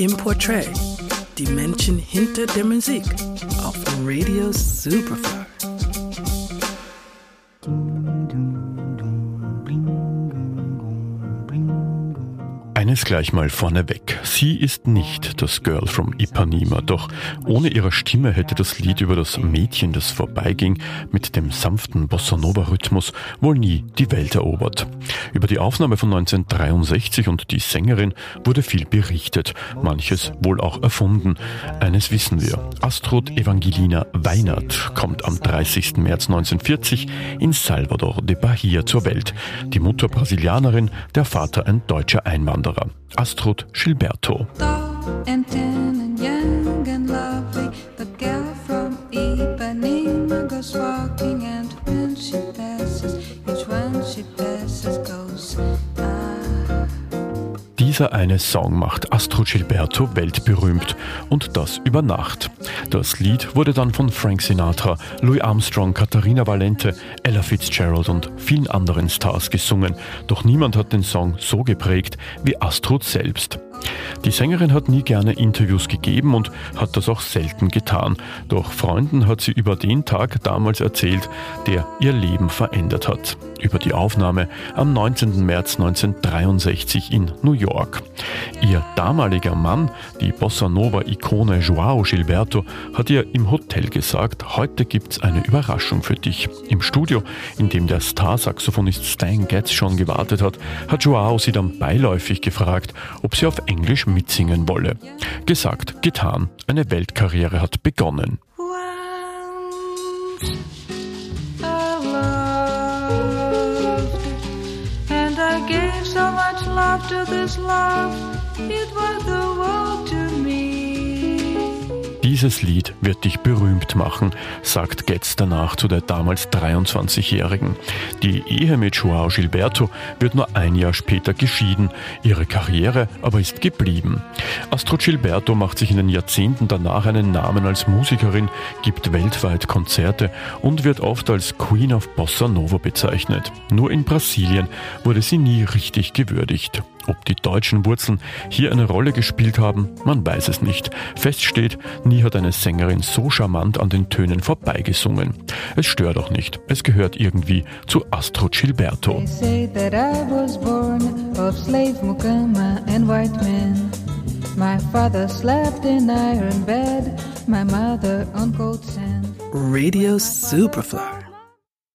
im Portrait, die Menschen hinter der Musik auf Radio Superfly. Eines gleich mal vorneweg. Sie ist nicht das Girl from Ipanema, doch ohne ihre Stimme hätte das Lied über das Mädchen, das vorbeiging, mit dem sanften Bossa Nova Rhythmus wohl nie die Welt erobert. Über die Aufnahme von 1963 und die Sängerin wurde viel berichtet, manches wohl auch erfunden. Eines wissen wir. Astrud Evangelina Weinert kommt am 30. März 1940 in Salvador de Bahia zur Welt. Die Mutter Brasilianerin, der Vater ein deutscher Einwanderer. Wanderer, Astrud Gilberto. Dieser eine Song macht Astro Gilberto weltberühmt und das über Nacht. Das Lied wurde dann von Frank Sinatra, Louis Armstrong, Katharina Valente, Ella Fitzgerald und vielen anderen Stars gesungen, doch niemand hat den Song so geprägt wie Astrud selbst. Die Sängerin hat nie gerne Interviews gegeben und hat das auch selten getan. Doch Freunden hat sie über den Tag damals erzählt, der ihr Leben verändert hat. Über die Aufnahme am 19. März 1963 in New York. Ihr damaliger Mann, die Bossa Nova-Ikone Joao Gilberto, hat ihr im Hotel gesagt, heute gibt's eine Überraschung für dich. Im Studio, in dem der Star-Saxophonist Stan Getz schon gewartet hat, hat Joao sie dann beiläufig gefragt, ob sie auf Englisch mitsingen wolle. Gesagt, getan, eine Weltkarriere hat begonnen. to this love, it was the dieses Lied wird dich berühmt machen, sagt Getz danach zu der damals 23-Jährigen. Die Ehe mit Joao Gilberto wird nur ein Jahr später geschieden, ihre Karriere aber ist geblieben. Astrid Gilberto macht sich in den Jahrzehnten danach einen Namen als Musikerin, gibt weltweit Konzerte und wird oft als Queen of Bossa Nova bezeichnet. Nur in Brasilien wurde sie nie richtig gewürdigt. Ob die deutschen Wurzeln hier eine Rolle gespielt haben, man weiß es nicht. Fest steht, nie hat eine Sängerin so charmant an den Tönen vorbeigesungen. Es stört auch nicht, es gehört irgendwie zu Astro Gilberto. Radio Superfly